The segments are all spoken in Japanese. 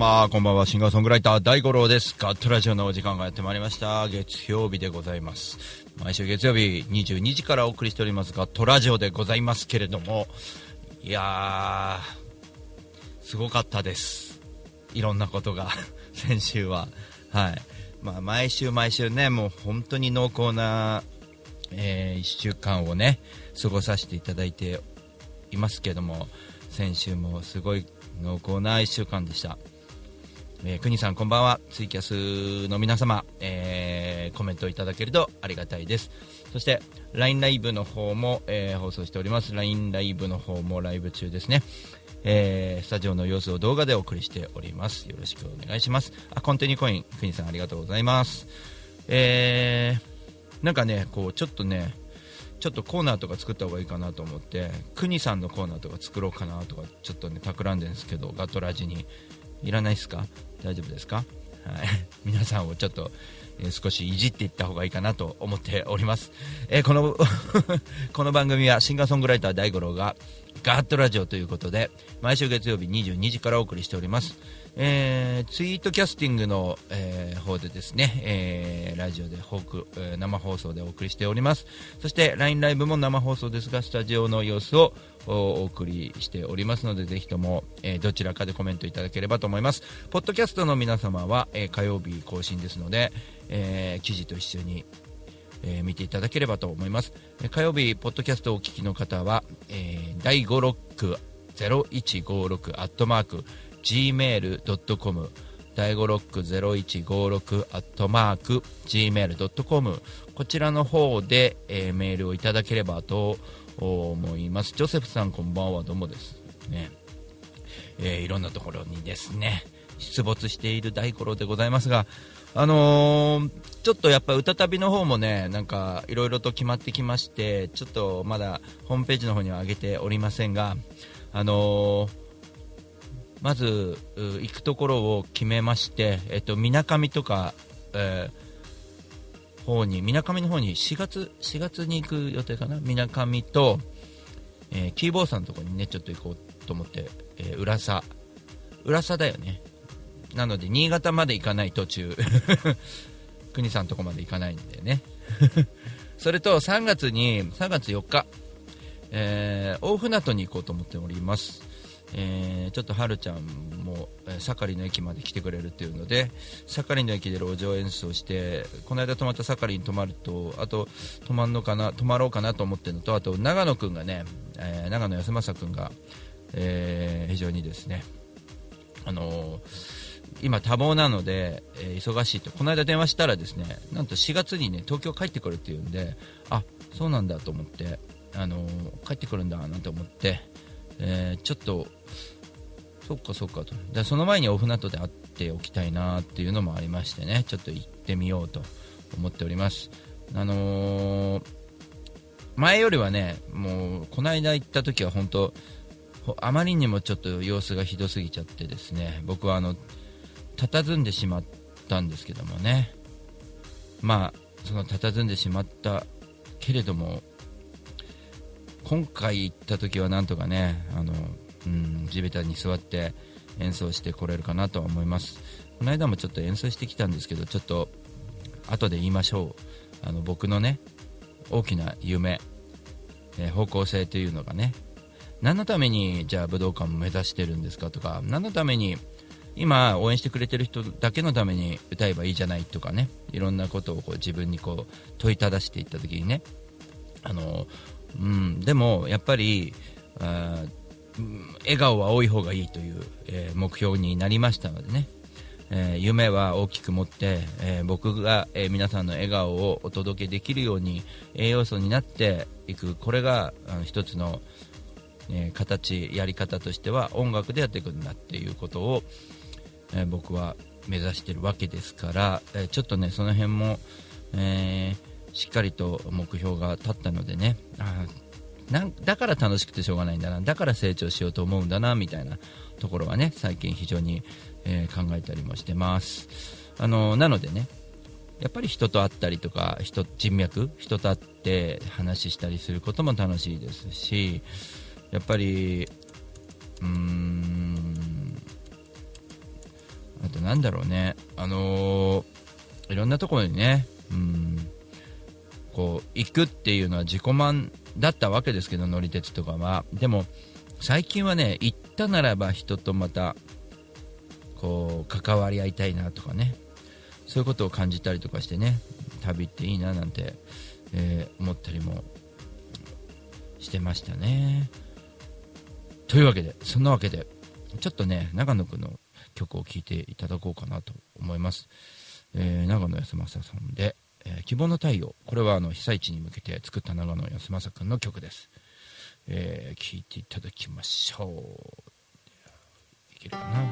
様、こんばんは。シンガーソングライター大五郎です。ガットラジオのお時間がやってまいりました。月曜日でございます。毎週月曜日22時からお送りしておりますガットラジオでございますけれども、いやー、すごかったです。いろんなことが、先週は。はい。まあ、毎週毎週ね、もう本当に濃厚な、え1週間をね、過ごさせていただいていますけども、先週もすごい濃厚な1週間でした。えー、国さんこんばんは。ツイキャスの皆様、えーコメントいただけるとありがたいです。そして LINE ライブの方も、えー放送しております。LINE ライブの方もライブ中ですね。えースタジオの様子を動画でお送りしております。よろしくお願いします。あコンテニコイン国さんありがとうございます。えーなんかねこうちょっとねちょっとコーナーとか作った方がいいかなと思って国さんのコーナーとか作ろうかなとかちょっとね企んでるんですけどガトラジに。いらないですか？大丈夫ですか？はい。皆さんをちょっと、え少しいじっていった方がいいかなと思っております、えーこの この番組はシンガーソングライター大五郎がガーッとラジオということで毎週月曜日22時からお送りしております。えーツイートキャスティングの、えー方でですね、えーラジオで放送えー生放送でお送りしております。そして LINE ライブも生放送ですがスタジオの様子をお送りしておりますのでぜひとも、えーどちらかでコメントいただければと思います。ポッドキャストの皆様は、えー火曜日更新ですので、えー記事と一緒にえー見ていただければと思います、えー火曜日ポッドキャストをお聞きの方は、えー、第5ロック0156アットマーク gmail.com 第5ロック0156アットマーク gmail.com こちらの方で、えーメールをいただければと思います。ジョセフさんこんばんは。どうもです。ね。えーいろんなところにですね出没している大五郎でございますが、あのーちょっとやっぱ歌旅の方もねなんかいろいろと決まってきましてちょっとまだホームページの方には上げておりませんが、あのーまず行くところを決めまして、えっと、みなかみとか、えー方にみなかみの方に4月 ,4 月に行く予定かな？みなかみと、えーキーボーさんのところにねちょっと行こうと思って、えー浦佐。浦佐だよね。なので新潟まで行かない途中。国さんのとこまで行かないんでね。それと3月に3月4日、えー大船渡に行こうと思っております。えーちょっとはるちゃんも、え盛りの駅まで来てくれるっていうので盛りの駅で路上演奏してこの間泊まった盛りに泊まるとあと泊まんのかな泊まろうかなと思ってるのとあと長野くんがね、えー長野康政君が、えー非常にですねあの今多忙なので、え忙しいと。この間電話したらですねなんと4月にね東京帰ってくるっていうんであそうなんだと思って、あの帰ってくるんだなんて思って、えーちょっとそっかそっかと。でその前にオフナットで会っておきたいなっていうのもありましてね。ちょっと行ってみようと思っております。あのー前よりはねもうこの間行った時は本当あまりにもちょっと様子がひどすぎちゃってですね。僕はあの佇んでしまったんですけどもね。まあその佇んでしまったけれども今回行った時はなんとかねあの、うん、地べたに座って演奏してこれるかなとは思います。この間もちょっと演奏してきたんですけどちょっと後で言いましょう。あの僕のね大きな夢、えー方向性というのがね何のためにじゃあ武道館を目指してるんですかとか何のために今応援してくれてる人だけのために歌えばいいじゃないとかねいろんなことをこう自分にこう問いただしていった時にねあの、うん、でもやっぱり笑顔は多い方がいいという、えー目標になりましたのでね、えー夢は大きく持って、えー僕が、え皆さんの笑顔をお届けできるように栄養素になっていく。これが一つの、え形やり方としては音楽でやっていくんだっていうことを、え僕は目指してるわけですから、えちょっとねその辺もえー、しっかりと目標が立ったのでね。あなんだから楽しくてしょうがないんだな。だから成長しようと思うんだなみたいなところはね最近非常に、えー、考えたりもしてます。あのなのでねやっぱり人と会ったりとか人人脈人と会って話したりすることも楽しいですしやっぱりうーんあとなんだろうね。あのー、いろんなところにねうんこう行くっていうのは自己満だったわけですけど乗り鉄とかは。でも最近はね行ったならば人とまたこう関わり合いたいなとかね。そういうことを感じたりとかしてね旅っていいななんて、えー、思ったりもしてましたね。というわけでそんなわけでちょっとね長野くんの曲を聴いていただこうかなと思います、えー、長野康政さんで、えー、希望の太陽。これはあの被災地に向けて作った長野康政君の曲です。聴、えー、いていただきましょう。いけるかな？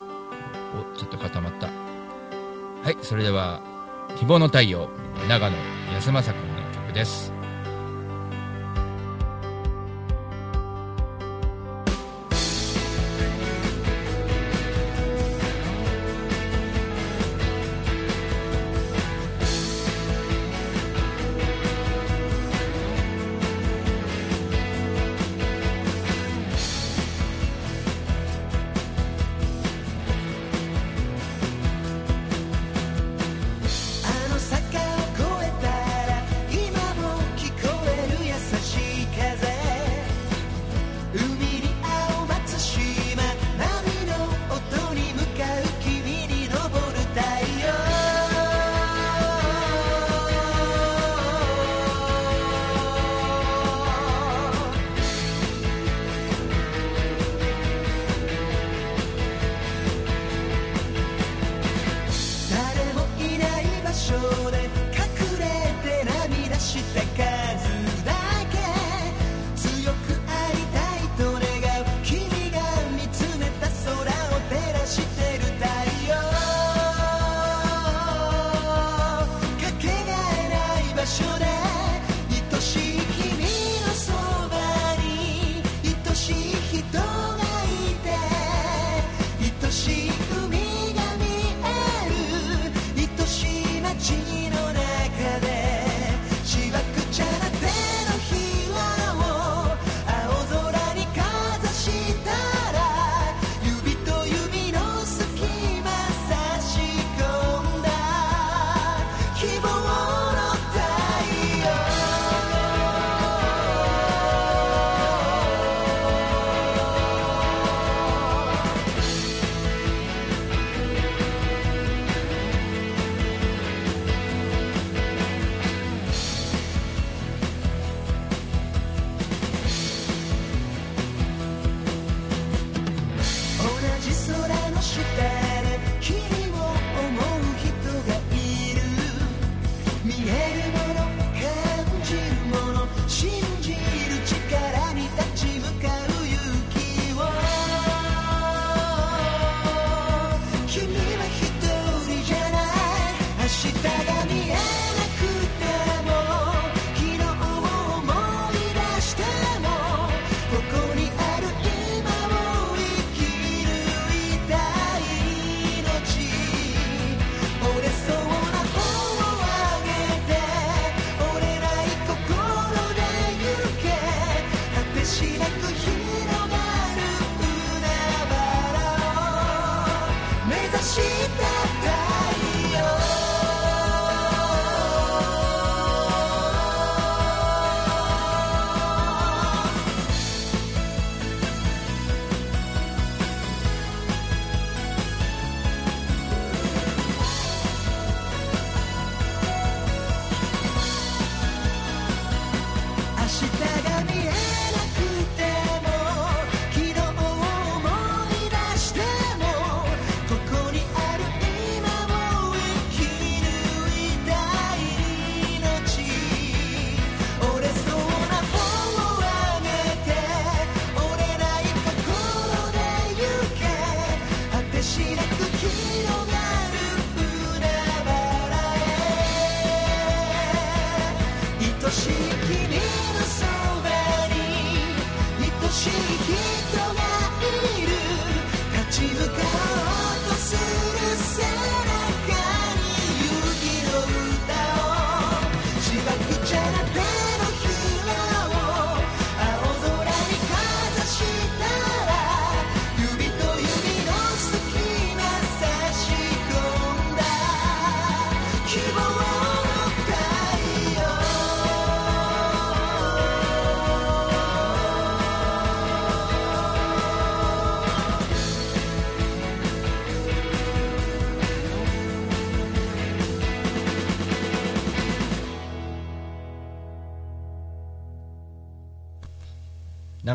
おちょっと固まった。はいそれでは希望の太陽長野安政君の曲です。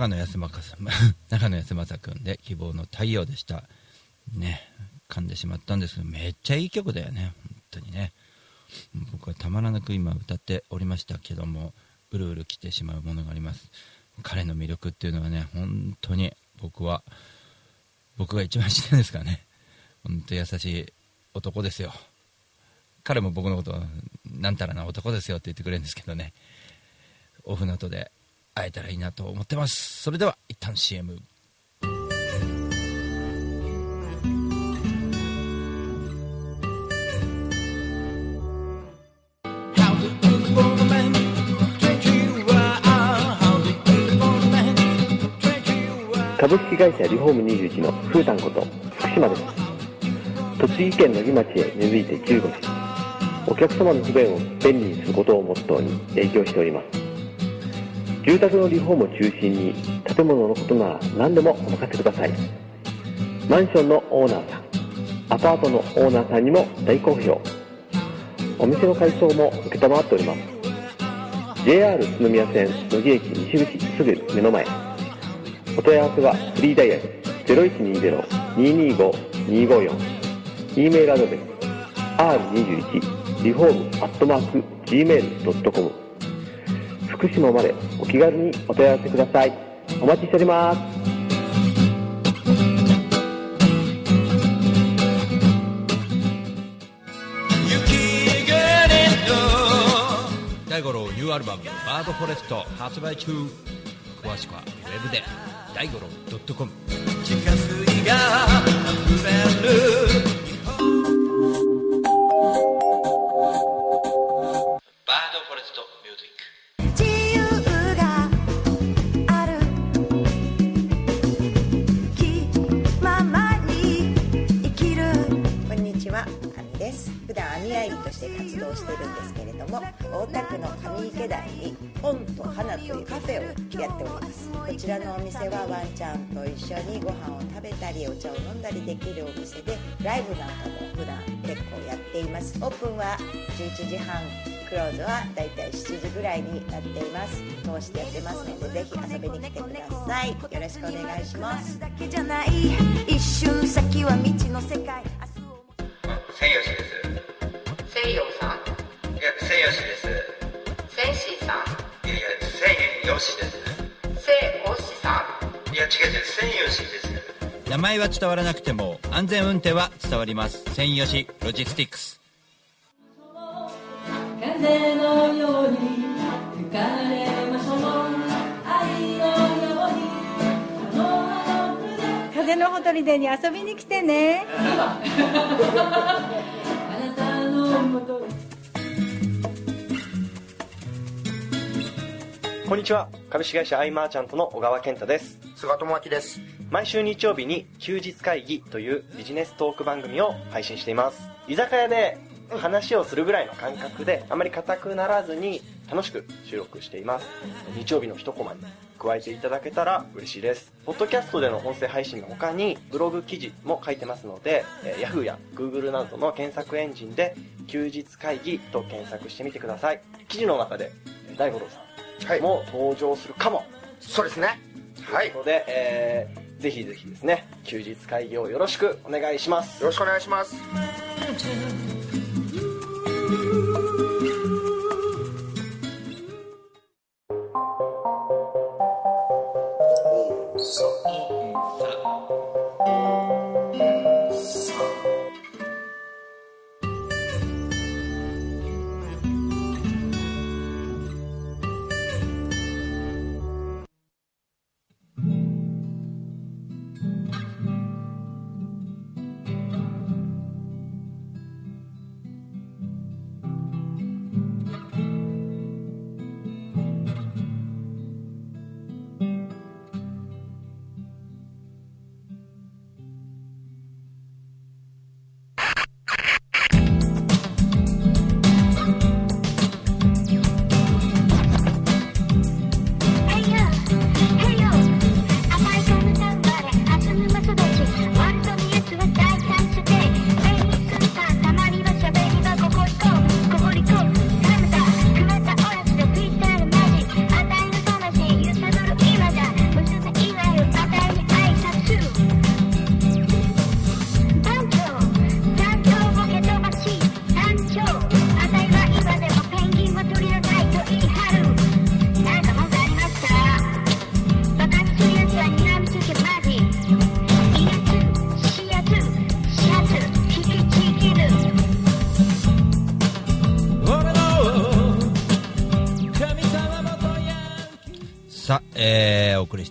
長野康政さん 長野康政君で希望の太陽でした。ね噛んでしまったんですけどめっちゃいい曲だよね本当にね。僕はたまらなく今歌っておりましたけどもうるうる来てしまうものがあります。彼の魅力っていうのはね本当に僕は僕が一番知ってるんですからね。本当優しい男ですよ。彼も僕のことなんたらな男ですよって言ってくれるんですけどね。オフの後で。会えたらいいなと思ってます。それでは一旦 CM 株式会社リフォーム21のふうたんこと福島です。栃木県野木町へ根付いて15年お客様の不便を便利にすることをモットーに営業しております。住宅のリフォームを中心に建物のことなら何でもお任せください。マンションのオーナーさんアパートのオーナーさんにも大好評。お店の改装も承っております。JR 宇都宮線野木駅西口すぐ目の前。お問い合わせはフリーダイヤル0120-225-254 e メールアドレス r21 リフォームアットマーク gmail.com 福島までお気軽にお問い合わせください。お待ちしております。大五郎ニューアルバム「バードフォレスト」発売中。詳しくはウェブで大五郎 .com 地下水が溢れるバードフォレストミュージック普段網愛理として活動してるんですけれども大田区の上池台に本と花というカフェをやっております。こちらのお店はワンちゃんと一緒にご飯を食べたりお茶を飲んだりできるお店でライブなんかも普段結構やっています。オープンは11時半クローズはだいたい7時ぐらいになっています。通してやってますのでぜひ遊びに来てください。よろしくお願いします。一瞬先は未知の世界。明日を千吉です西洋さんいや千吉です。千シーさん。いやいや千吉です。西おしさん。いや違う違う。千吉です。名前は伝わらなくても安全運転は伝わります。専用しロジスティックス。風のように吹かれましょう。愛のようにこの葉の筆風のほとりでに遊びに来てね こんにちは。株式会社アイマーチャントの小川健太です。菅智明です。毎週日曜日に休日会議というビジネストーク番組を配信しています。居酒屋で話をするぐらいの感覚であまり硬くならずに楽しく収録しています。日曜日の一コマに加えていただけたら嬉しいです。ポッドキャストでの音声配信の他にブログ記事も書いてますので、えー Yahoo や Google などの検索エンジンで休日会議と検索してみてください。記事の中でえー大五郎さはい。んも登場するかも、そうですね。はい。よということで、えーぜひぜひですね休日会議をよろしくお願いします。ろしくお願いします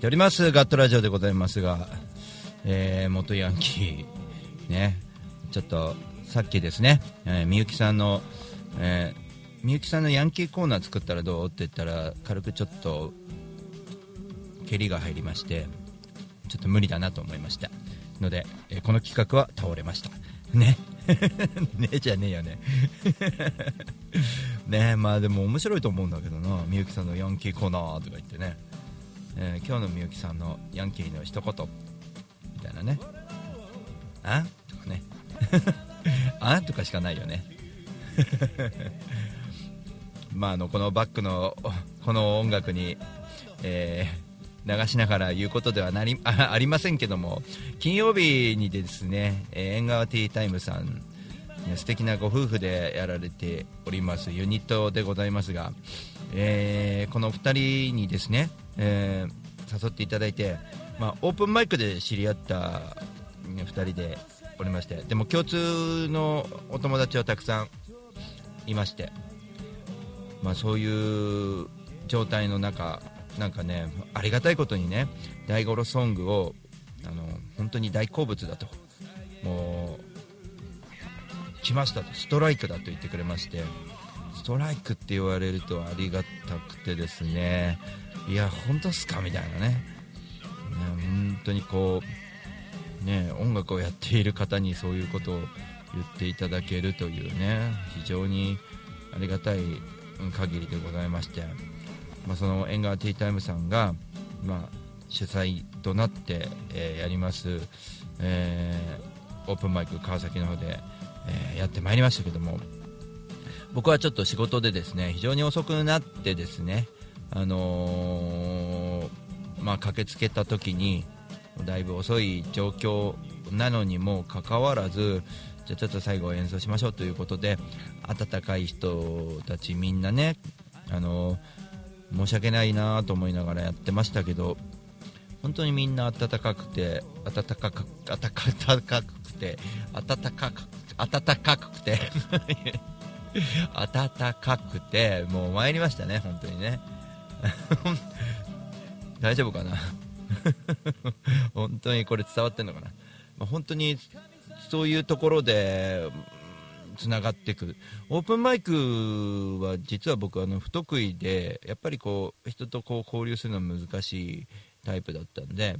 ております。ガットラジオでございますが、えー、元ヤンキーねちょっとさっきですね、えー、みゆきさんの、えー、みゆきさんのヤンキーコーナー作ったらどう？って言ったら軽くちょっと蹴りが入りましてちょっと無理だなと思いました。ので、えーこの企画は倒れました。ね。ねじゃねえよね。ねまあでも面白いと思うんだけどな。みゆきさんのヤンキーコーナーとか言ってね、えー今日のみゆきさんのヤンキーの一言。みたいなね。あ？とかね。あ？とかしかないよね。まああのこのバックのこの音楽に、えー流しながら言うことではなりあありませんけども。金曜日にですね、えー縁側ティータイムさん素敵なご夫婦でやられておりますユニットでございますが、えーこの2人にですね、えー誘っていただいて、まあ、オープンマイクで知り合った2人でおりましてでも共通のお友達はたくさんいまして、まあ、そういう状態の中なんかねありがたいことにね大五郎ソングをあの本当に大好物だともう来ましたとストライクだと言ってくれましてストライクって言われるとありがたくてですねいや本当っすかみたいなね。ね本当にこうね音楽をやっている方にそういうことを言っていただけるというね非常にありがたい限りでございまして、まあ、その縁側ティータイムさんが、まあ、主催となって、えーやります、えーオープンマイク川崎の方で、えーやってまいりましたけども僕はちょっと仕事でですね非常に遅くなってですねあのーまあ、駆けつけた時にだいぶ遅い状況なのにもかかわらずじゃちょっと最後演奏しましょうということで温かい人たちみんなね、あのー申し訳ないなと思いながらやってましたけど本当にみんな温かくて温かく温かくて温かく温かくて。温かくてもう参りましたね本当にね。大丈夫かな？本当にこれ伝わってんのかな、まあ、本当にそういうところでつながっていく。オープンマイクは実は僕あの不得意でやっぱりこう人とこう交流するのは難しいタイプだったんで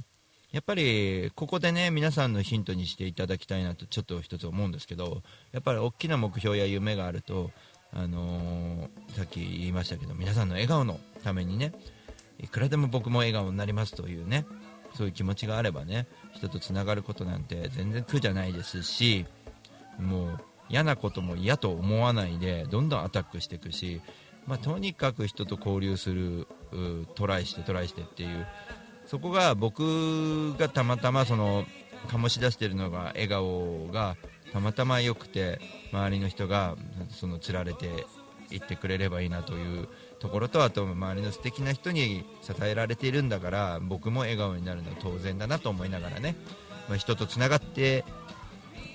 やっぱりここでね皆さんのヒントにしていただきたいなとちょっと一つ思うんですけどやっぱり大きな目標や夢があると、あのーさっき言いましたけど皆さんの笑顔のためにねいくらでも僕も笑顔になりますというねそういう気持ちがあればね人とつながることなんて全然苦じゃないですしもう嫌なことも嫌と思わないでどんどんアタックしていくし、まあ、とにかく人と交流するトライしてトライしてっていうそこが僕がたまたまその醸し出してるのが笑顔がたまたま良くて周りの人がその釣られていってくれればいいなというところとあと周りの素敵な人に支えられているんだから僕も笑顔になるのは当然だなと思いながらね、まあ、人とつながって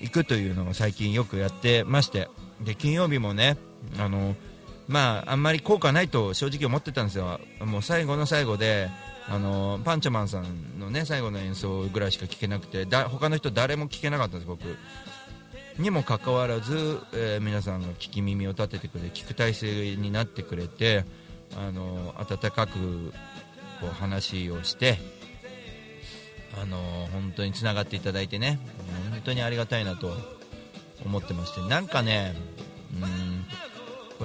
いくというのを最近よくやってまして。で金曜日もねあのまああんまり効果ないと正直思ってたんですよ。もう最後の最後であのパンチョマンさんのね最後の演奏ぐらいしか聴けなくてだ他の人誰も聴けなかったんです僕。にもかかわらず、えー皆さんが聞き耳を立ててくれ聞く体制になってくれてあの温かくこう話をしてあの本当につながっていただいてね本当にありがたいなと思ってまして。なんかねうん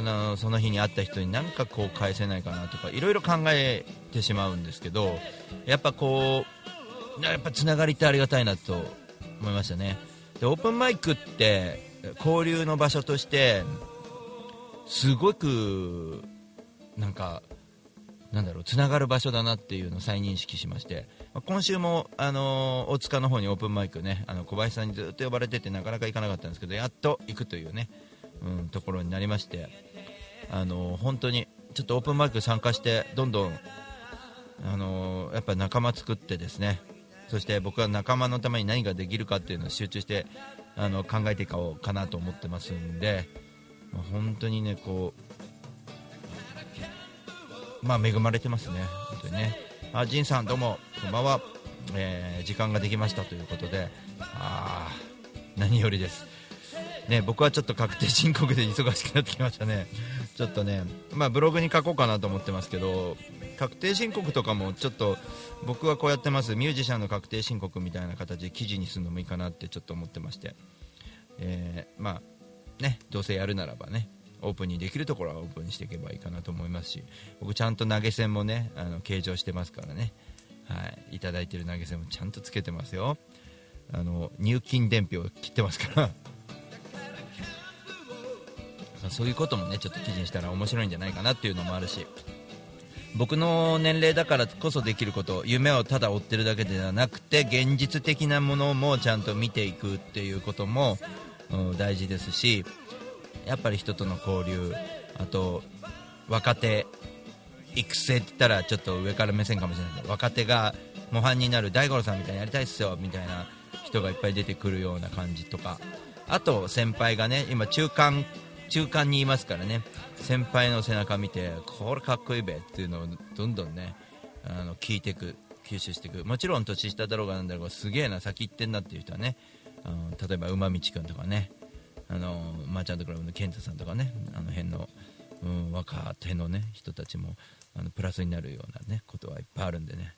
のその日に会った人に何かこう返せないかなとかいろいろ考えてしまうんですけどやっぱこうやっぱつながりってありがたいなと思いましたね。でオープンマイクって交流の場所としてすごくなんかなんだろうつながる場所だなっていうのを再認識しまして今週も、あの大塚の方にオープンマイクねあの小林さんにずっと呼ばれててなかなか行かなかったんですけどやっと行くというね、うん、ところになりまして、あの本当にちょっとオープンマイク参加してどんどん、あのやっぱ仲間作ってですね。そして僕は仲間のために何ができるかっていうのを集中してあの考えていこうかなと思ってますんで、本当にねこうまあ恵まれてますね、本当にね。あジンさんどうもこんばんは、えー時間ができましたということであー何よりです。ね僕はちょっと確定申告で忙しくなってきましたね。ちょっとねまあブログに書こうかなと思ってますけど確定申告とかもちょっと僕はこうやってます。ミュージシャンの確定申告みたいな形で記事にするのもいいかなってちょっと思ってまして。えーまあねどうせやるならばねオープンにできるところはオープンにしていけばいいかなと思いますし僕ちゃんと投げ銭もねあの計上してますからね。はい。いただいてる投げ銭もちゃんとつけてますよ。あの入金伝票を切ってますからそういうこともねちょっと記事にしたら面白いんじゃないかなっていうのもあるし。僕の年齢だからこそできること夢をただ追ってるだけではなくて現実的なものもちゃんと見ていくっていうことも、うん大事ですしやっぱり人との交流あと若手育成って言ったらちょっと上から目線かもしれないけど若手が模範になる大五郎さんみたいにやりたいっすよみたいな人がいっぱい出てくるような感じとかあと先輩がね今中間中間にいますからね。先輩の背中見てこれかっこいいべっていうのをどんどんねあの聞いていく吸収していく。もちろん年下だろうがなんだろうがすげえな先行ってんなっていう人はねあの例えば馬道くんとかねあのマーチャントクラブの健太さんとかねあの辺の、うん、若手のね人たちもあのプラスになるようなねことはいっぱいあるんでね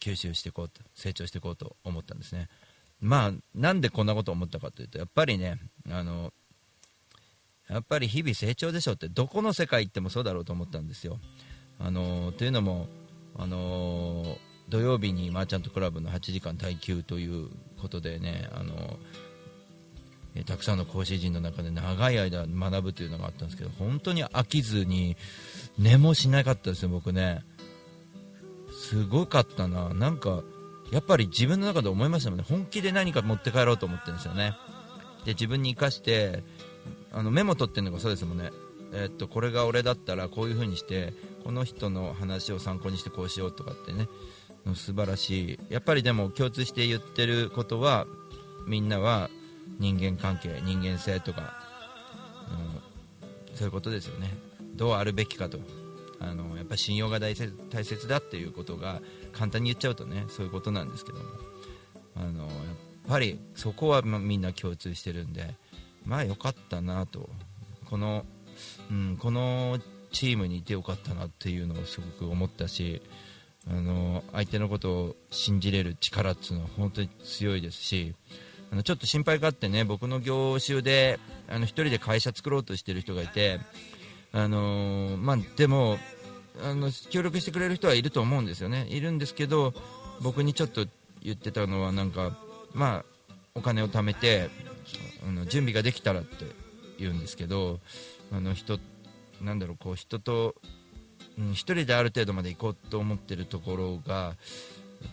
吸収していこうと成長していこうと思ったんですね。まあなんでこんなこと思ったかというとやっぱりねあのやっぱり日々成長でしょってどこの世界行ってもそうだろうと思ったんですよ。あのというのもあの土曜日にマーチャントクラブの8時間耐久ということでねあのえーたくさんの講師陣の中で長い間学ぶというのがあったんですけど本当に飽きずに寝もしなかったですよ、僕ね。すごかったな、なんかやっぱり自分の中で思いましたもんね。本気で何か持って帰ろうと思ってるんですよね。で自分に生かしてあのメモ取ってるのがそうですもんね。えーっとこれが俺だったらこういう風にしてこの人の話を参考にしてこうしようとかってね。素晴らしい。やっぱりでも共通して言ってることはみんなは人間関係人間性とか、うん、そういうことですよね。どうあるべきかと。あのやっぱ信用が大切大切だっていうことが簡単に言っちゃうとねそういうことなんですけども。あのやっぱりそこはみんな共通してるんでまあよかったなと。この、うん、このチームにいてよかったなっていうのをすごく思ったしあの相手のことを信じれる力っていうのは本当に強いですしあのちょっと心配があってね僕の業種であの一人で会社作ろうとしてる人がいてあのまあ、でもあの協力してくれる人はいると思うんですよね。いるんですけど僕にちょっと言ってたのはなんかまあお金を貯めてあの準備ができたらって言うんですけどあの人なんだろうこう人とうん一人である程度まで行こうと思ってるところが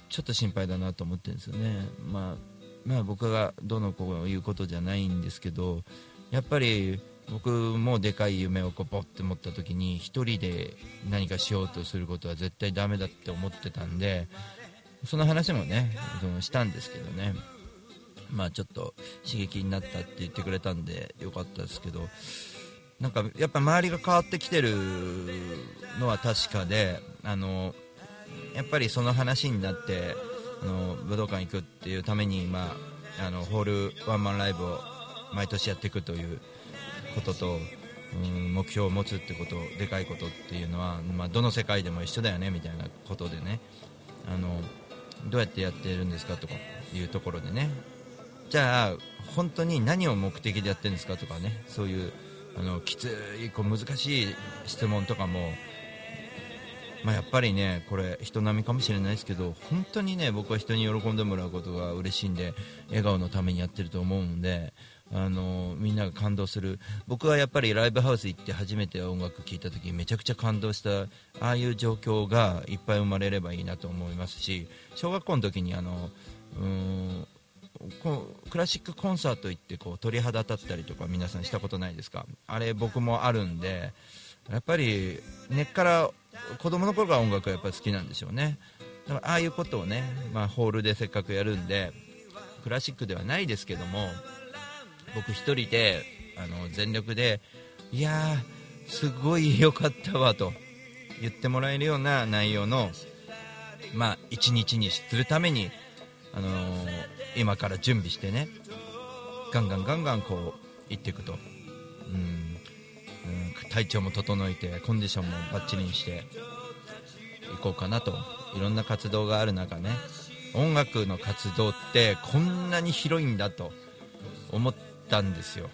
ちょっと心配だなと思ってるんですよね。まあまあ、僕がどの子が言うことじゃないんですけどやっぱり僕もでかい夢をこうポッて持った時に一人で何かしようとすることは絶対ダメだって思ってたんでその話もねそのしたんですけどねまあちょっと刺激になったって言ってくれたんでよかったですけどなんかやっぱ周りが変わってきてるのは確かであのやっぱりその話になってあの武道館行くっていうために、まあ、あのホールワンマンライブを毎年やっていくということと、うん、目標を持つってことでかいことっていうのは、まあ、どの世界でも一緒だよねみたいなことでねあのどうやってやってるんですかとかいうところでねじゃあ本当に何を目的でやってるんですかとかねそういうあのきついこう難しい質問とかもまあ、やっぱりねこれ人並みかもしれないですけど本当にね僕は人に喜んでもらうことが嬉しいんで笑顔のためにやってると思うんであのみんなが感動する僕はやっぱりライブハウス行って初めて音楽聴いた時めちゃくちゃ感動したああいう状況がいっぱい生まれればいいなと思いますし小学校の時にあのうんクラシックコンサート行ってこう鳥肌立ったりとか皆さんしたことないですか？あれ僕もあるんでやっぱり根っから子供の頃から音楽がやっぱ好きなんでしょうね。だからああいうことをね、まあ、ホールでせっかくやるんでクラシックではないですけども僕一人であの全力でいやーすごい良かったわと言ってもらえるような内容のまあ一日にするために、あのー今から準備してね。ガンガンガンガンこう行っていくと、うん。うん、体調も整えてコンディションもバッチリにしていこうかなと。いろんな活動がある中ね。音楽の活動ってこんなに広いんだと思ったんですよ。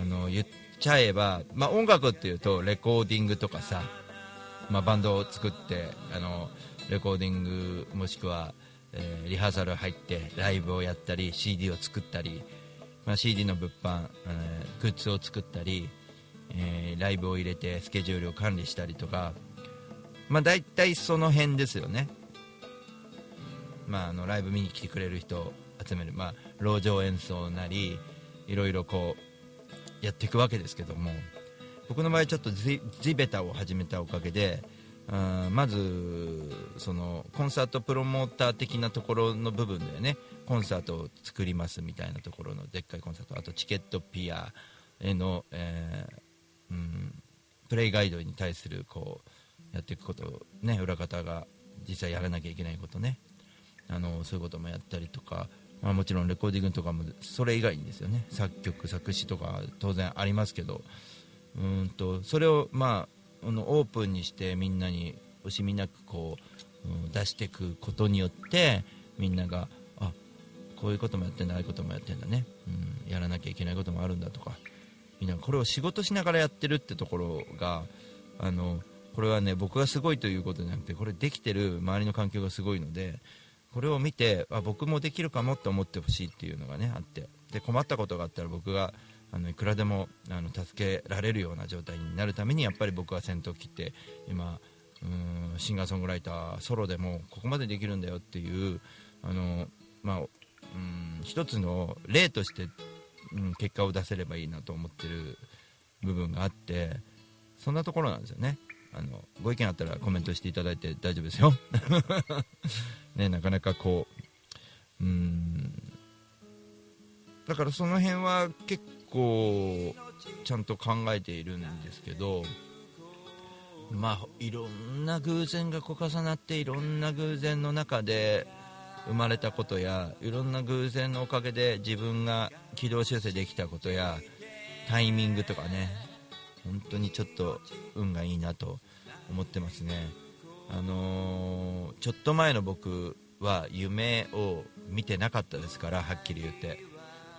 あの言っちゃえば、まあ、音楽っていうとレコーディングとかさ、まあ、バンドを作ってあのレコーディングもしくは、えーリハーサル入ってライブをやったり CD を作ったり、まあ、CD の物販、えーグッズを作ったり、えーライブを入れてスケジュールを管理したりとか、まあ、大体その辺ですよね、まあ、あのライブ見に来てくれる人を集める、まあ、路上演奏なりいろいろこうやっていくわけですけども僕の場合ちょっとジジベタを始めたおかげであーまずそのコンサートプロモーター的なところの部分でね。コンサートを作りますみたいなところのでっかいコンサート。あとチケットピアへの、えーうん、プレイガイドに対するこうやっていくことね裏方が実際やらなきゃいけないことね。あのそういうこともやったりとか、まあ、もちろんレコーディングとかもそれ以外にですよね。作曲作詞とか当然ありますけど。うんとそれをまあのオープンにしてみんなに惜しみなくこう、うん出していくことによってみんながあこういうこともやってんだああいうこともやってんだね、うん、やらなきゃいけないこともあるんだとか。みんなこれを仕事しながらやってるってところがあのこれはね僕がすごいということじゃなくてこれできてる周りの環境がすごいのでこれを見てあ僕もできるかもって思ってほしいっていうのがねあって。で困ったことがあったら僕があのいくらでもあの助けられるような状態になるためにやっぱり僕は先頭を切って今うーんシンガーソングライターソロでもここまでできるんだよっていうあの、まあ、うん一つの例として、うん、結果を出せればいいなと思ってる部分があってそんなところなんですよね。あのご意見あったらコメントしていただいて大丈夫ですよ。ねなかなかこううん。だからその辺は結構ちゃんと考えているんですけどまあいろんな偶然が重なっていろんな偶然の中で生まれたことやいろんな偶然のおかげで自分が軌道修正できたことやタイミングとかね本当にちょっと運がいいなと思ってますね。あのーちょっと前の僕は夢を見てなかったですからはっきり言って。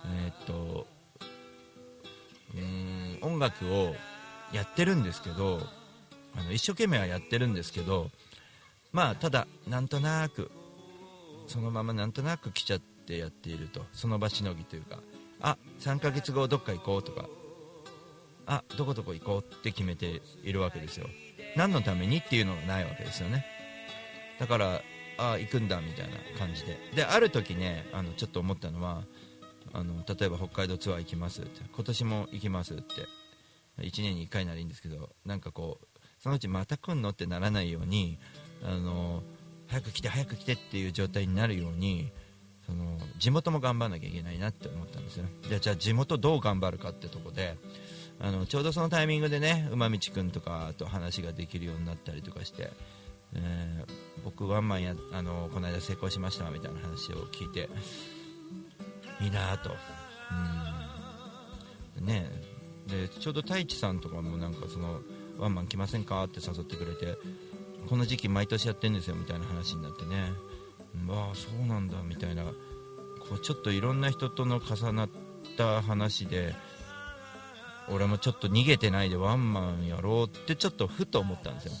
えーっとうーん音楽をやってるんですけどあの一生懸命はやってるんですけどまあただなんとなくそのままなんとなく来ちゃってやっていると。その場しのぎというかあ3ヶ月後どっか行こうとかあどこどこ行こうって決めているわけですよ。何のためにっていうのがないわけですよね。だからあ行くんだみたいな感じで。である時ねあのちょっと思ったのはあの例えば北海道ツアー行きますって今年も行きますって1年に1回ならいいんですけどなんかこうそのうちまた来んのってならないようにあの早く来て早く来てっていう状態になるようにその地元も頑張らなきゃいけないなって思ったんですよでじゃあ地元どう頑張るかってとこであのちょうどそのタイミングでね馬道くんとかと話ができるようになったりとかして、えー僕ワンマンやあのこの間成功しましたみたいな話を聞いていいなと。うん。ね。でちょうど太一さんとかもなんかそのワンマン来ませんかって誘ってくれてこの時期毎年やってるんですよみたいな話になってね。うんああそうなんだみたいな。こうちょっといろんな人との重なった話で俺もちょっと逃げてないでワンマンやろうってちょっとふと思ったんですよ。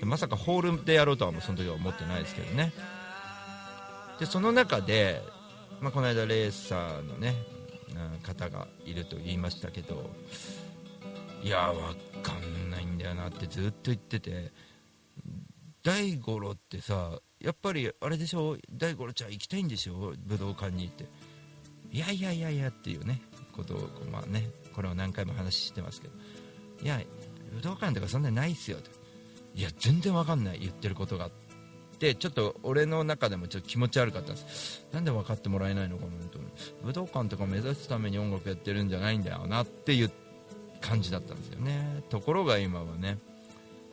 でまさかホールでやろうとはもうその時は思ってないですけどね。でその中で、まあ、この間レーサーのねうん方がいると言いましたけどいやわかんないんだよなってずっと言ってて大五郎ってさやっぱりあれでしょ？大五郎ちゃん行きたいんでしょ？武道館にって。いやいやいやいやっていうねことをこうまあねこれを何回も話してますけど。いや武道館とかそんなにないっすよといや全然わかんない言ってることが。ってちょっと俺の中でもちょっと気持ち悪かったんです。なんで分かってもらえないのかな本当に武道館とか目指すために音楽やってるんじゃないんだよなっていう感じだったんですよね。ところが今はね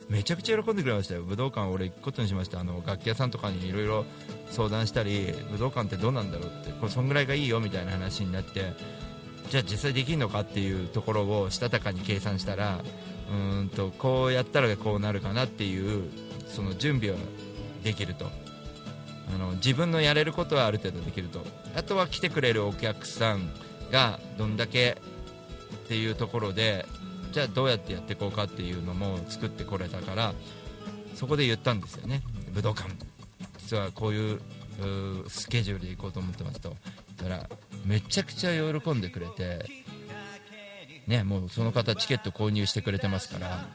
めちゃくちゃ喜んでくれましたよ武道館俺行くことにしましたあの楽器屋さんとかにいろいろ相談したり武道館ってどうなんだろうってこれそんぐらいがいいよみたいな話になってじゃあ実際できるのかっていうところをしたたかに計算したらうーんとこうやったらこうなるかなっていうその準備はできると。あの自分のやれることはある程度できると。あとは来てくれるお客さんがどんだけっていうところでじゃあどうやってやっていこうかっていうのも作ってこれたからそこで言ったんですよね。武道館。実はこういうスケジュールで行こうと思ってますと。だからめちゃくちゃ喜んでくれてねもうその方チケット購入してくれてますから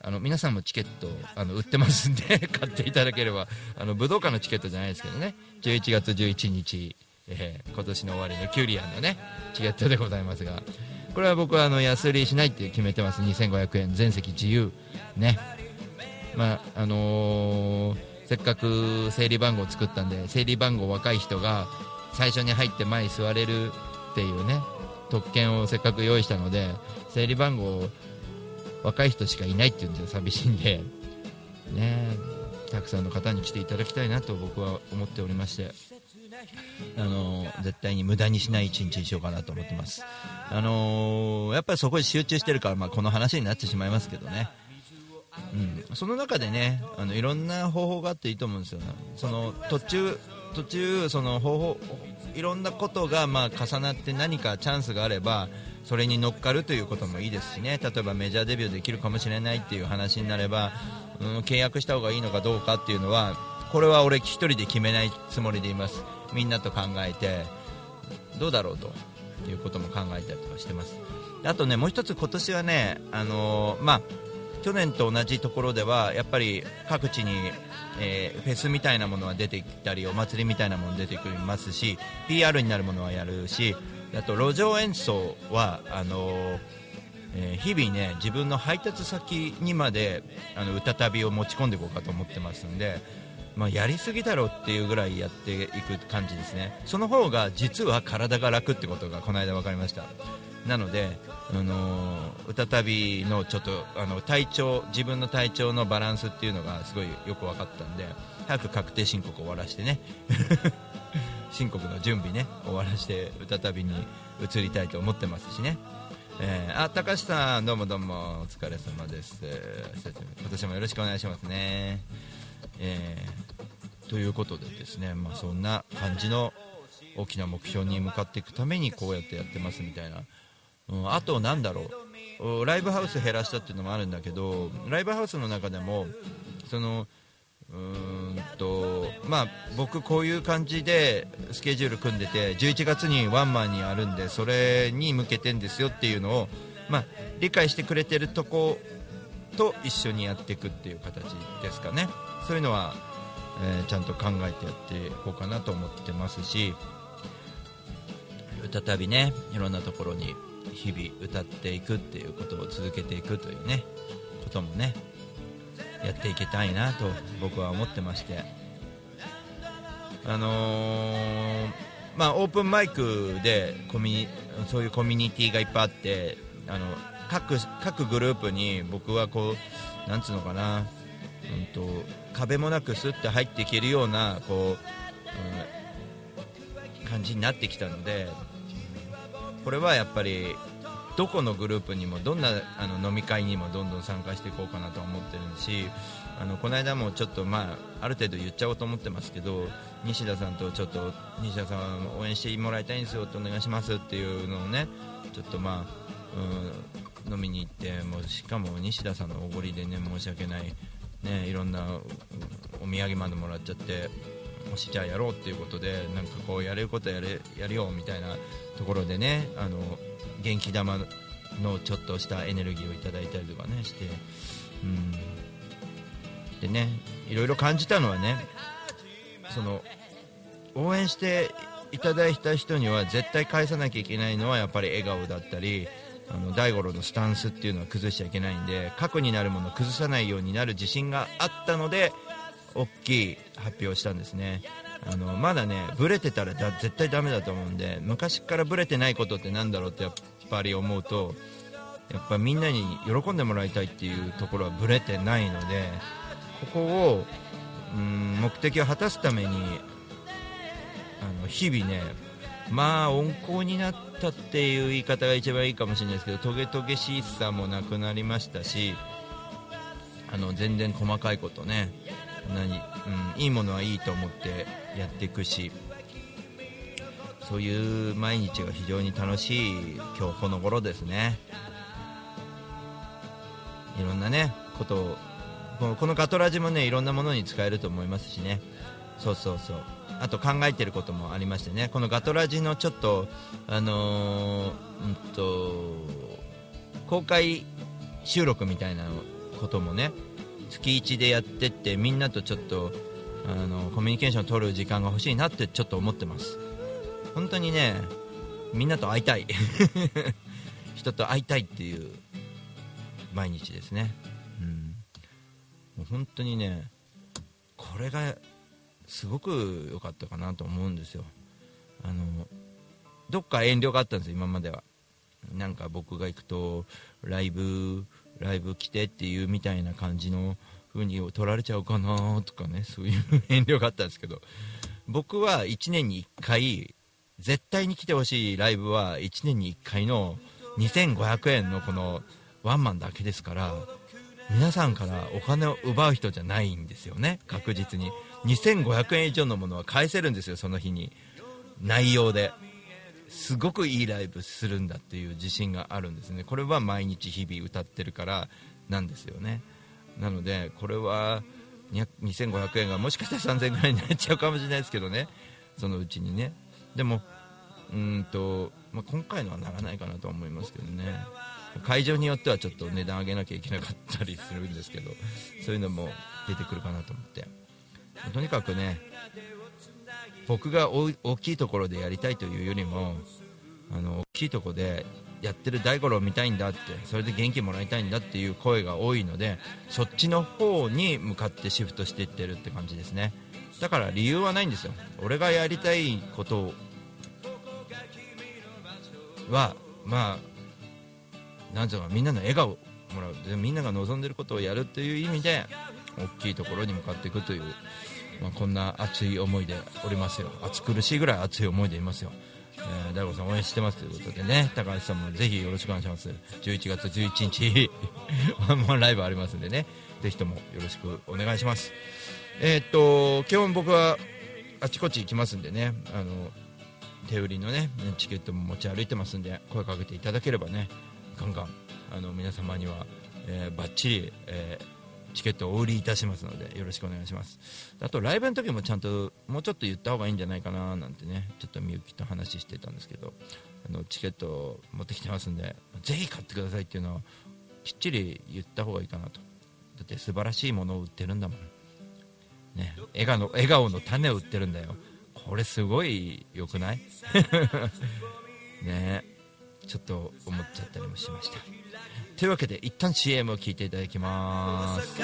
あの皆さんもチケットあの売ってますんで 買っていただければあの武道館のチケットじゃないですけどね。11月11日、えー今年の終わりのキュリアンのねチケットでございますが。これは僕はあの安売りしないって決めてます。2500円全席自由。ね。まああのーせっかく整理番号作ったんで整理番号若い人が最初に入って前に座れるっていうね特権をせっかく用意したので整理番号若い人しかいないっていうんで寂しいんで。ねたくさんの方に来ていただきたいなと僕は思っておりまして。あの絶対に無駄にしない一日にしようかなと思ってます。あのやっぱりそこに集中してるから、まあ、この話になってしまいますけどね。うん、その中でねあのいろんな方法があっていいと思うんですよ、ねその途中途中その方法いろんなことがまあ重なって何かチャンスがあればそれに乗っかるということもいいですしね。例えばメジャーデビューできるかもしれないっていう話になれば、うん、契約した方がいいのかどうかっていうのはこれは俺一人で決めないつもりでいます。みんなと考えてどうだろうということも考えたりとかしてます。あとねもう一つ今年はねあのーまあ去年と同じところではやっぱり各地に、えーフェスみたいなものは出てきたりお祭りみたいなもの出てきますし PR になるものはやるしあと路上演奏はあのーえー日々ね自分の配達先にまであの歌旅を持ち込んでいこうかと思ってますんで、まあ、やりすぎだろっていうぐらいやっていく感じですね。その方が実は体が楽ってことがこの間分かりました。なので、あのー歌旅のちょっとあの体調自分の体調のバランスっていうのがすごいよく分かったんで早く確定申告終わらしてね。申告の準備ね終わらして歌旅に移りたいと思ってますしね。えーあ高橋さんどうもどうもお疲れ様です。今年もよろしくお願いしますね。えーということでですねまあそんな感じの大きな目標に向かっていくためにこうやってやってますみたいな、うん、あとなんだろう。ライブハウス減らしたっていうのもあるんだけどライブハウスの中でもそのうーんとまあ僕こういう感じでスケジュール組んでて11月にワンマンにあるんでそれに向けてんですよっていうのをまあ理解してくれてるとこと一緒にやっていくっていう形ですかね。そういうのは、えーちゃんと考えてやっていこうかなと思ってますし再びねいろんなところに日々歌っていくっていうことを続けていくというねこともねやっていきたいなと僕は思ってまして。あのーまあオープンマイクでコミそういうコミュニティがいっぱいあってあの各各グループに僕はこうなんつうのかな、うん、と壁もなくスッて入っていけるようなこう、うん感じになってきたのでこれはやっぱりどこのグループにもどんなあの飲み会にもどんどん参加していこうかなと思ってるしあのこの間もちょっと、まあ、ある程度言っちゃおうと思ってますけど西田さんとちょっと西田さん応援してもらいたいんですよってお願いしますっていうのをねちょっとまあ、うん、飲みに行ってもうしかも西田さんのおごりでね申し訳ない、ね、いろんなお土産までもらっちゃってもしじゃあやろうっていうことでなんかこうやれることやれやるよみたいなところでねあの元気玉のちょっとしたエネルギーをいただいたりとかねして、うん、でねいろいろ感じたのはねその応援していただいた人には絶対返さなきゃいけないのはやっぱり笑顔だったりあの大五郎のスタンスっていうのは崩しちゃいけないんで核になるものを崩さないようになる自信があったので大きい発表をしたんですね。あのまだねブレてたらだ絶対ダメだと思うんで昔からブレてないことってなんだろうってやっぱり思うとやっぱみんなに喜んでもらいたいっていうところはぶれてないのでここをうん目的を果たすためにあの日々ねまあ温厚になったっていう言い方が一番いいかもしれないですけどトゲトゲしさもなくなりましたしあの全然細かいことね何、うん、いいものはいいと思ってやっていくしそういう毎日が非常に楽しい今日この頃ですね。いろんなねことをこのガトラジもねいろんなものに使えると思いますしね。そうそうそう。あと考えてることもありましてね。このガトラジのちょっとあのーうんと公開収録みたいなこともね月1でやってってみんなとちょっとあのコミュニケーションを取る時間が欲しいなってちょっと思ってます。本当にねみんなと会いたい。人と会いたいっていう毎日ですね。うん。もう本当にねこれがすごく良かったかなと思うんですよ。あのどっか遠慮があったんですよ今までは。なんか僕が行くとライブライブ来てっていうみたいな感じの風に取られちゃうかなとかねそういう遠慮があったんですけど。僕は1年に1回絶対に来てほしいライブは1年に1回の2500円のこのワンマンだけですから皆さんからお金を奪う人じゃないんですよね確実に。2500円以上のものは返せるんですよその日に。内容で。すごくいいライブするんだっていう自信があるんですね。これは毎日日々歌ってるからなんですよね。なのでこれは2500円がもしかしたら3000円ぐらいになっちゃうかもしれないですけどね。そのうちにね。でもうんと、まあ、今回のはならないかなと思いますけどね。会場によってはちょっと値段上げなきゃいけなかったりするんですけどそういうのも出てくるかなと思って。とにかくね僕が大きいところでやりたいというよりもあの大きいところでやってる大五郎を見たいんだってそれで元気もらいたいんだっていう声が多いのでそっちの方に向かってシフトしていってるって感じですね。だから理由はないんですよ。俺がやりたいことはまあなんていうのかみんなの笑顔をもらう。でみんなが望んでることをやるという意味で大きいところに向かっていくという、まあ、こんな熱い思いでおりますよ。暑苦しいぐらい熱い思いでいますよ。えー大悟さん応援してますということでね。高橋さんもぜひよろしくお願いします。11月11日 ワンマンライブありますんでね。ぜひともよろしくお願いします。えーっと基本僕はあちこち行きますんでね。あの手売りのねチケットも持ち歩いてますんで声かけていただければねガンガンあの皆様には、えー、バッチリ、えーチケットをお売りいたしますのでよろしくお願いします。あとライブの時もちゃんともうちょっと言った方がいいんじゃないかななんてねちょっとみゆきと話してたんですけどあのチケットを持ってきてますんでぜひ買ってくださいっていうのはきっちり言った方がいいかなと。だって素晴らしいものを売ってるんだもん。ね笑顔の笑顔の種を売ってるんだよ。これすごい良くない？ねちょっと思っちゃったりもしました。というわけで一旦 CM を聞いていただきます。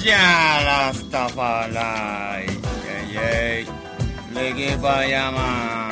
じゃあラスタファライイェイイ。レゲバヤマン。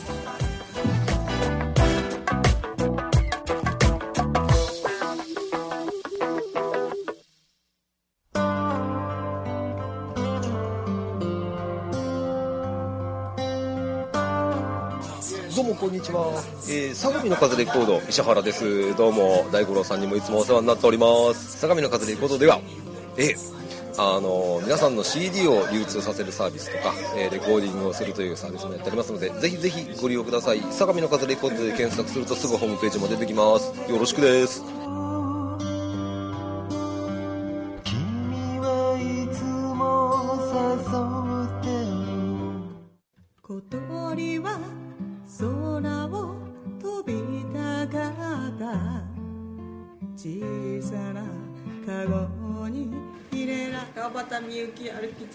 こんにちは、えー、相模の風レコード石原です。どうも大五郎さんにもいつもお世話になっております。相模の風レコードではえあの皆さんの CD を流通させるサービスとか、えーレコーディングをするというサービスもやっておりますのでぜひぜひご利用ください。相模の風レコードで検索するとすぐホームページも出てきます。よろしくです。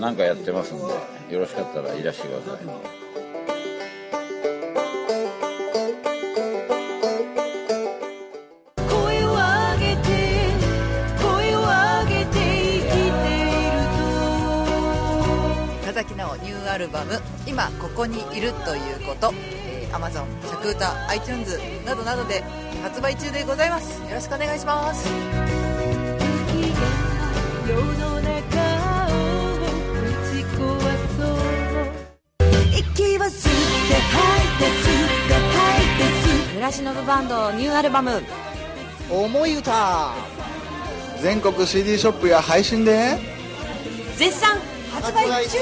何かやってますんでよろしかったらいらしてください。声を上げて声を上げて生きている田崎のニューアルバム「今ここにいるということ」えー、Amazon、シャクータ、iTunes などなどで発売中でございます。よろしくお願いしますを吸って吐いて吸って吐いて吸って村忍バンドニューアルバム「思い歌」全国 CD ショップや配信で。絶賛。発売中。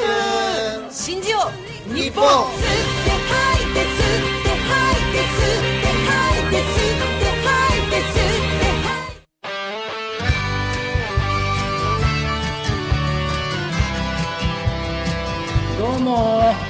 信じよう日本。吸って吐いて吸って吐いて吸って吐いて吸って吐いて吸ってどうも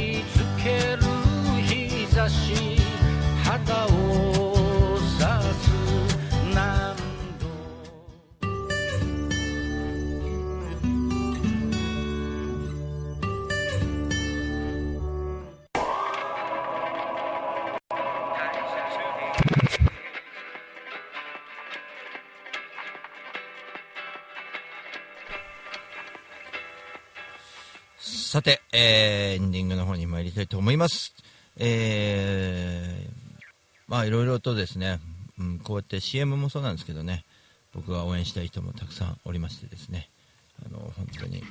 えーエンディングの方に参りたいと思います。えーまあいろいろとですね、うん、こうやって CM もそうなんですけどね、僕が応援したい人もたくさんおりましてですね、あの、本当に、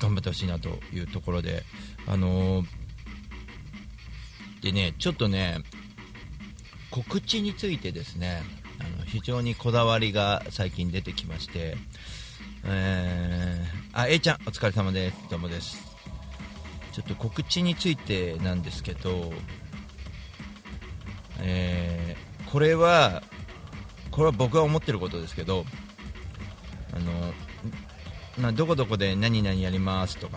頑張ってほしいなというところで、あのでね、ちょっとね、告知についてですね、あの非常にこだわりが最近出てきまして、えー、あ、A ちゃん、お疲れ様です。どうもです。ちょっと告知についてなんですけど、えーこれは、これは僕が思ってることですけど、あの、まあ、どこどこで何々やりますとか、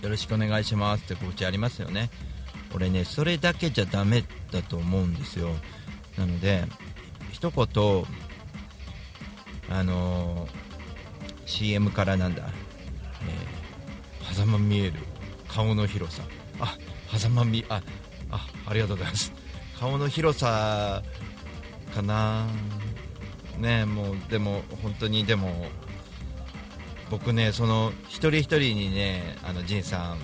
よろしくお願いしますって告知ありますよね。俺ね、それだけじゃダメだと思うんですよ。なので、一言、あのー CM からなんだ、えー、狭間見える。顔の広さ。あ狭間見ああありがとうございます。顔の広さかな。ねもうでも本当にでも僕ねその一人一人にねあの仁さん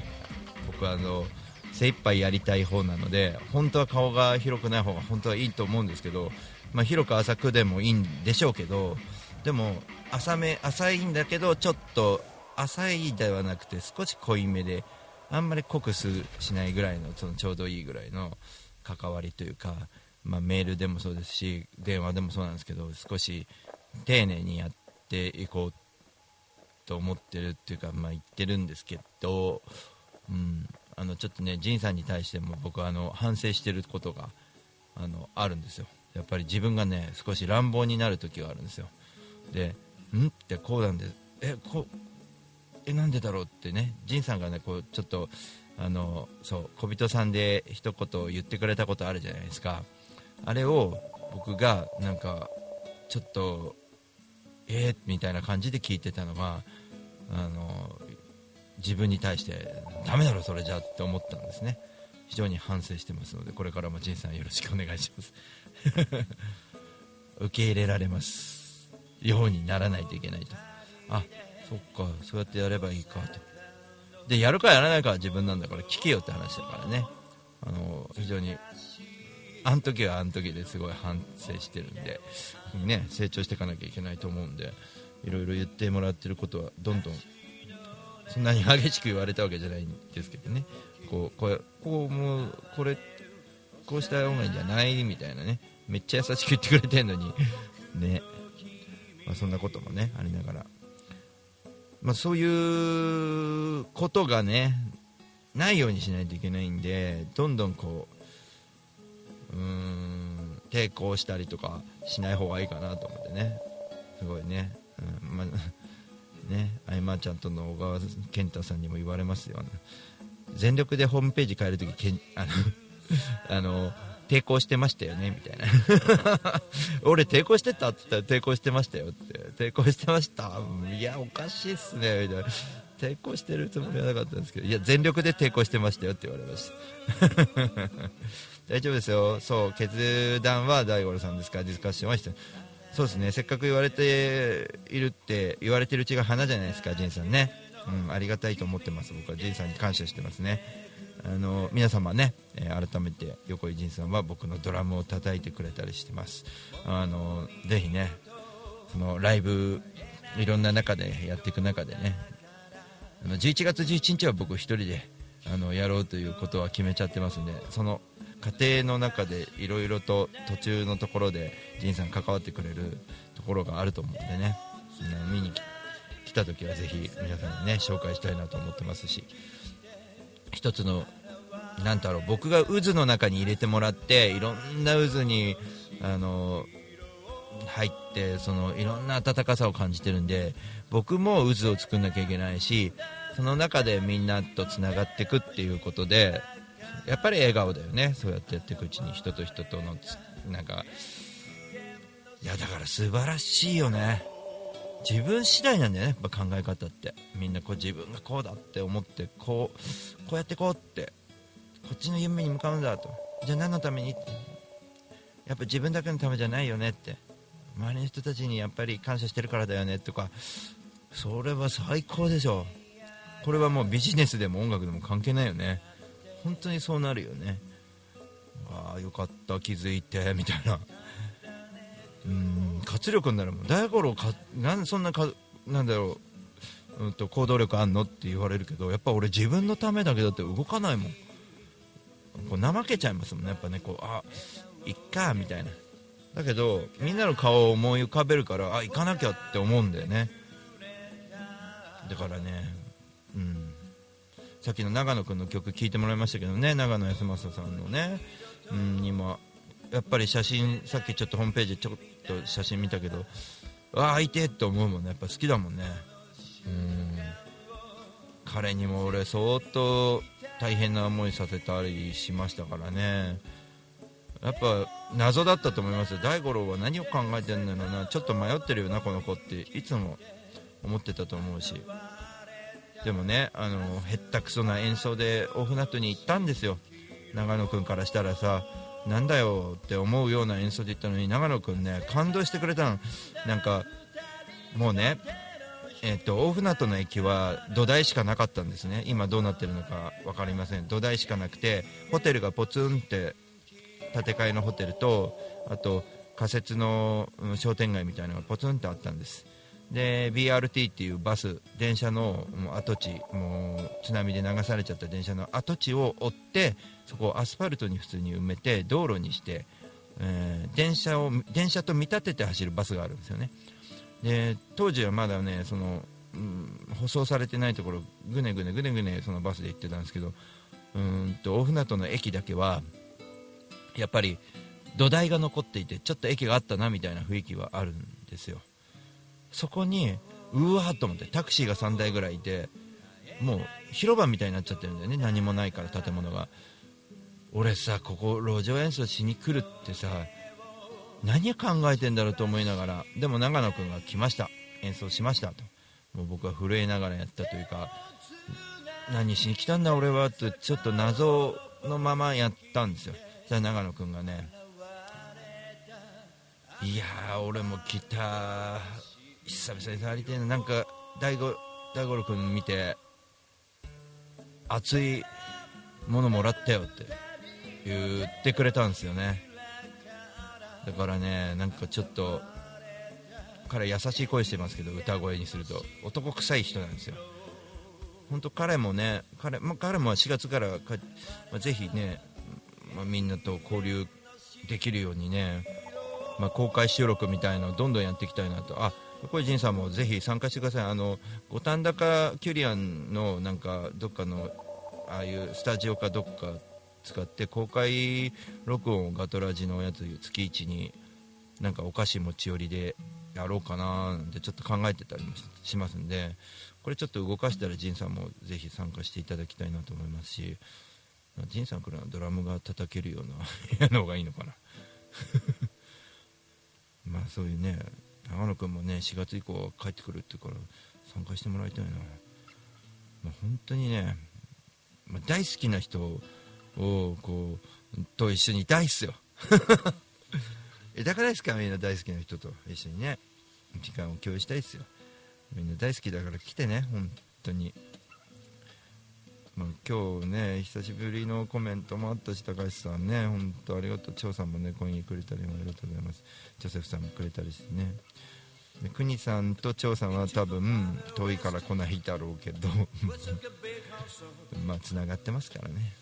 僕あの精一杯やりたい方なので本当は顔が広くない方が本当はいいと思うんですけど、まあ、広く浅くでもいいんでしょうけどでも浅め浅いんだけどちょっと浅いではなくて少し濃いめであんまり濃くすしないぐらいのそのちょうどいいぐらいの関わりというか、まあ、メールでもそうですし電話でもそうなんですけど少し丁寧にやっていこうと思ってるっていうか、まあ、言ってるんですけど、うん、あのちょっとね仁さんに対しても僕はあの反省してることがあのあるんですよ。やっぱり自分がね少し乱暴になる時があるんですよ。でん？ってこうなんでえこえなんでだろうってね仁さんがねこうちょっとあのそう小人さんで一言言ってくれたことあるじゃないですか。あれを僕がなんかちょっとえー、みたいな感じで聞いてたのがあの自分に対してダメだろそれじゃって思ったんですね。非常に反省してますのでこれからも仁さんよろしくお願いします。受け入れられます。ようにならないといけないと。あそっかそうやってやればいいかと。でやるかやらないかは自分なんだから聞けよって話だからね。あの非常にあの時はあの時ですごい反省してるんで、ね、成長していかなきゃいけないと思うんでいろいろ言ってもらってることはどんどんそんなに激しく言われたわけじゃないんですけどね。こうこうこうもうこれこうした方がいいんじゃない？みたいなね。めっちゃ優しく言ってくれてるのに。ね、まあ、そんなこともねありながら、まあ、そういうことがねないようにしないといけないんでどんどんこううーん抵抗したりとかしない方がいいかなと思ってね。すごいね、うんまあ ね、あいまちゃんとの小川健太さんにも言われますよ、全力でホームページ変えるときけんあの あの 抵抗してましたよねみたいな。俺抵抗してた？って言ったら抵抗してましたよって抵抗してましたいやおかしいっすねみたいな抵抗してるつもりはなかったんですけどいや全力で抵抗してましたよって言われました。大丈夫ですよ。そう決断は大五郎さんですか？らディスカッションはして。そうですね。せっかく言われているって言われてるうちが花じゃないですか仁さんね、うん、ありがたいと思ってます。僕は仁さんに感謝してますね。あの皆様ね、えー改めて横井仁さんは僕のドラムを叩いてくれたりしてます。あのぜひねそのライブいろんな中でやっていく中でねあの11月11日は僕1人であのやろうということは決めちゃってますんでその過程の中でいろいろと途中のところで仁さん関わってくれるところがあると思うんでね見に来た時はぜひ皆さんにね紹介したいなと思ってますし一つのなんだろう僕が渦の中に入れてもらっていろんな渦にあの入ってそのいろんな温かさを感じてるんで僕も渦を作んなきゃいけないしその中でみんなとつながっていくっていうことでやっぱり笑顔だよね。そうやってやっていくうちに人と人とのつなんかいやだから素晴らしいよね。自分次第なんだよねやっぱ考え方って。みんなこう自分がこうだって思ってこうこうやってこうってこっちの夢に向かうんだと。じゃあ何のためにって。やっぱ自分だけのためじゃないよねって。周りの人たちにやっぱり感謝してるからだよねとかそれは最高でしょ。これはもうビジネスでも音楽でも関係ないよね。本当にそうなるよね。ああよかった気づいてみたいな。うん活力になるもん。大五郎かなんそんなかなんだろう、うん、と行動力あんのって言われるけどやっぱ俺自分のためだけだって動かないもん。こう怠けちゃいますもんねやっぱねこうあいっかみたいなだけどみんなの顔を思い浮かべるからあ行かなきゃって思うんだよね。だからねうん。さっきの長野君の曲聴いてもらいましたけどね長野康政さんのね、うん、今やっぱり写真さっきちょっとホームページちょと写真見たけどああいてって思うもんね。やっぱ好きだもんね。うん。彼にも俺相当大変な思いさせたりしましたからね。やっぱ謎だったと思いますよ。大五郎は何を考えてるんだろうな。ちょっと迷ってるよなこの子って。いつも思ってたと思うし。でもねあのへったくそな演奏で大船渡に行ったんですよ。長野君からしたらさ。なんだよって思うような演奏で行ったのに長野君ね感動してくれたの。なんかもうねえっと大船渡の駅は土台しかなかったんですね。今どうなってるのか分かりません。土台しかなくてホテルがポツンって建て替えのホテルとあと仮設の商店街みたいなのがポツンってあったんです。で BRT っていうバス電車の跡地もう津波で流されちゃった電車の跡地を追ってそこをアスファルトに普通に埋めて道路にして、えー電車を電車と見立てて走るバスがあるんですよね。で当時はまだねその、うん舗装されてないところぐねぐねぐねぐねそのバスで行ってたんですけどうんと大船渡の駅だけはやっぱり土台が残っていてちょっと駅があったなみたいな雰囲気はあるんですよ。そこにうわーっと思ってタクシーが3台ぐらいいてもう広場みたいになっちゃってるんだよね。何もないから建物が。俺さここ路上演奏しに来るってさ何考えてんだろうと思いながらでも長野君が来ました。演奏しました。と。もう僕は震えながらやったというか何しに来たんだ俺はとちょっと謎のままやったんですよ。じゃあ長野君がねいや俺も来た久々に触りてえな。なんか大五大五郎君見て熱いものもらったよって言ってくれたんですよね。だからねなんかちょっと彼優しい声してますけど歌声にすると。男臭い人なんですよ。本当彼もね彼,、ま、彼も4月からか、まあ、ぜひね、ま、みんなと交流できるようにね、ま、公開収録みたいのをどんどんやっていきたいなと。あ小泉さんもぜひ参加してください。あの五反田かキュリアンのなんかどっかのああいうスタジオかどっか使って公開録音をガトラジのやつ月1になんかお菓子持ち寄りでやろうかななんてちょっと考えてたりもしますんで。これちょっと動かしたら仁さんもぜひ参加していただきたいなと思いますし。仁さんからドラムが叩けるような。部屋の方がいいのかなまあそういうね長野君もね4月以降帰ってくるってから参加してもらいたいな、まあ、本当にね、まあ、大好きな人をこうと一緒にいたいっすよ。だからですかみんな大好きな人と一緒にね時間を共有したいっすよ。みんな大好きだから来てね本当に。まあ、今日ね久しぶりのコメントもあったし高橋さんね本当ありがとう。張さんもねコインくれたりありがとうございます。ジョセフさんもくれたりしてね。で国さんと張さんは多分遠いから来ないだろうけど まあつながってますからね、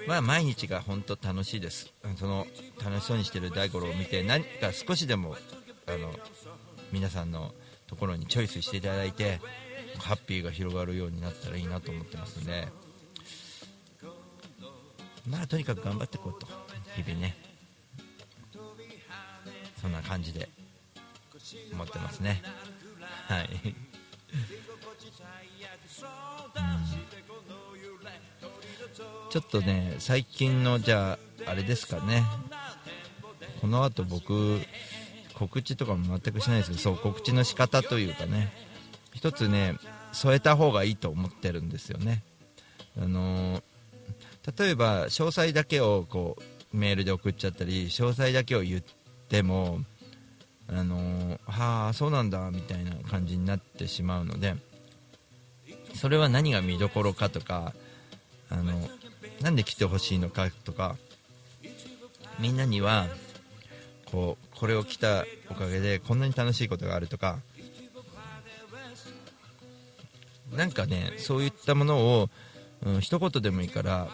うん、まあ毎日が本当楽しいです。その楽しそうにしてる大五郎を見て何か少しでもあの皆さんのところにチョイスしていただいてハッピーが広がるようになったらいいなと思ってますんで。まあとにかく頑張っていこうと。日々ね。そんな感じで。思ってますね。はい。ちょっとね最近のじゃああれですかね。この後僕告知とかも全くしないですけどそう告知の仕方というかね。一つね添えた方がいいと思ってるんですよね。あの例えば詳細だけをこうメールで送っちゃったり詳細だけを言ってもあのはあそうなんだみたいな感じになってしまうのでそれは何が見どころかとかあのなんで来てほしいのかとかみんなにはこうこれを着たおかげでこんなに楽しいことがあるとかなんかねそういったものを、うん、一言でもいいから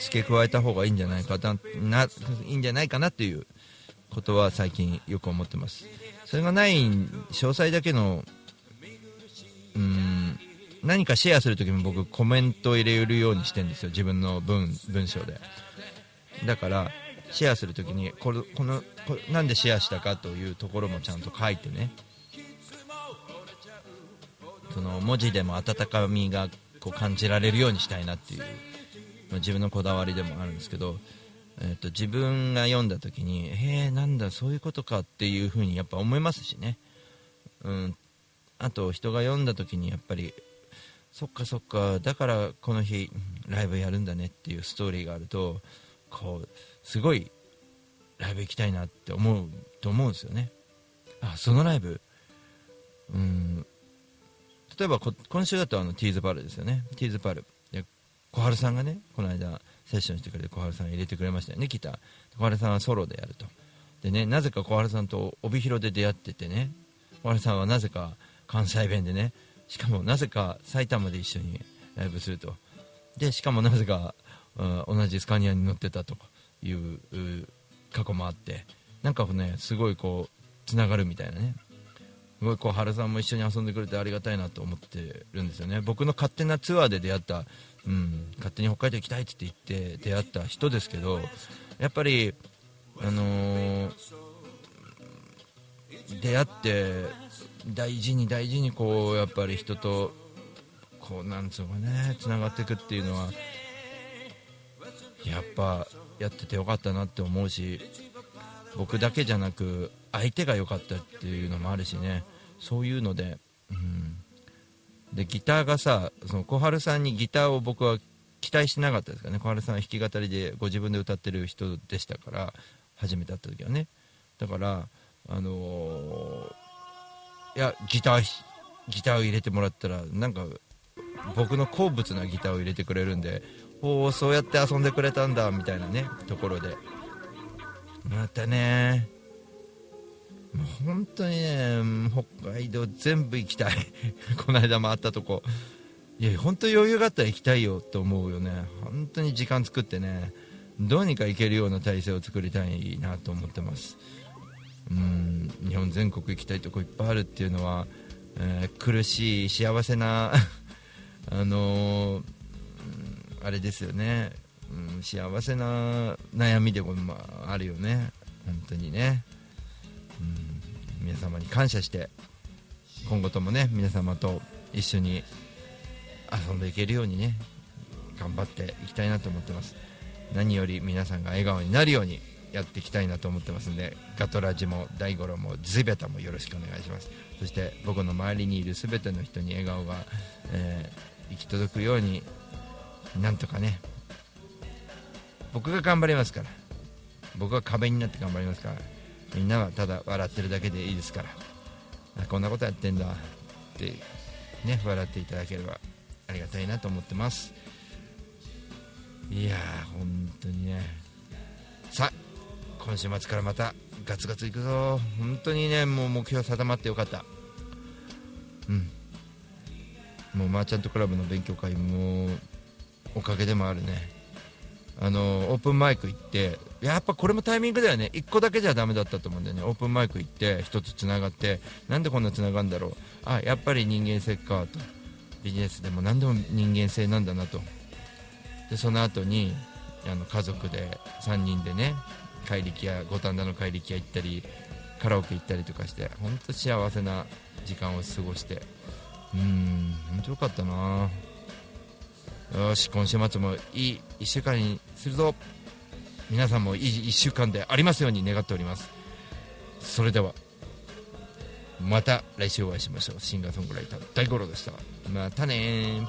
付け加えた方がいいんじゃないかないいんじゃないかなっていうことは最近よく思ってます。それがない詳細だけのうん何かシェアするときも僕コメントを入れるようにしてるんですよ。自分の文文章で。だからシェアするときにこのこのこなんでシェアしたかというところもちゃんと書いてね。その文字でも温かみがこう感じられるようにしたいなっていう、まあ、自分のこだわりでもあるんですけど、えーと、自分が読んだ時にへえなんだそういうことかっていうふうにやっぱ思いますしね、うん、あと人が読んだ時にやっぱりそっかそっかだからこの日ライブやるんだねっていうストーリーがあるとこうすごいライブ行きたいなって思うと思うんですよね。あそのライブ。うん。例えば今週だとあのティーズパルですよね。ティーズパル。で小春さんがねこの間セッションしてくれて小春さん入れてくれましたよね。ギター小春さんはソロでやると。でねなぜか小春さんと帯広で出会っててね。小春さんはなぜか関西弁でね。しかもなぜか埼玉で一緒にライブすると。でしかもなぜか、うん、同じスカニアに乗ってたという過去もあって。なんかねすごいこうつながるみたいなね。すごいこう原さんも一緒に遊んでくれてありがたいなと思ってるんですよね。僕の勝手なツアーで出会った、うん、勝手に北海道行きたいって言って出会った人ですけどやっぱりあのー、出会って大事に大事にこうやっぱり人とこうなんつうかねつながっていくっていうのはやっぱやっててよかったなって思うし僕だけじゃなく相手が良かったっていうのもあるしね。そういうので,、うん、でギターがさその小春さんにギターを僕は期待しなかったですからね。小春さんは弾き語りでご自分で歌ってる人でしたから初めて会った時はね。だからあのーいやギターギターを入れてもらったらなんか僕の好物なギターを入れてくれるんでおおそうやって遊んでくれたんだみたいなねところで。またね本当にね北海道全部行きたい。この間回ったとこ。いや本当余裕があったら行きたいよと思うよね。本当に時間作ってねどうにか行けるような体制を作りたいなと思ってます。うん日本全国行きたいとこいっぱいあるっていうのは、えー苦しい幸せな あのーあれですよね、うん、幸せな悩みでもまああるよね。本当にね、皆様に感謝して今後ともね皆様と一緒に遊んでいけるようにね頑張っていきたいなと思ってます。何より皆さんが笑顔になるようにやっていきたいなと思ってますんでガトラジも大五郎もズベタもよろしくお願いします。そして僕の周りにいる全ての人に笑顔が、えー行き届くようになんとかね僕が頑張りますから。僕は壁になって頑張りますから。みんなはただ笑ってるだけでいいですから。あこんなことやってんだ。ってね笑っていただければありがたいなと思ってます。いやー本当にね。さあ今週末からまたガツガツいくぞ。本当にねもう目標定まってよかった。うん。もうマーチャントクラブの勉強会もおかげでもあるね。あのオープンマイク行ってやっぱこれもタイミングだよね。1個だけじゃダメだったと思うんだよね。オープンマイク行って1つつながってなんでこんなつながるんだろう。あやっぱり人間性かと。ビジネスでも何でも人間性なんだなと。でその後にあの家族で3人でね怪力屋五反田の怪力屋行ったりカラオケ行ったりとかして本当幸せな時間を過ごして。うん本当よかったな。よし今週末もいい1週間にするぞ。皆さんもいい1週間でありますように願っております。それではまた来週お会いしましょう。シンガーソングライター大五郎でした。またね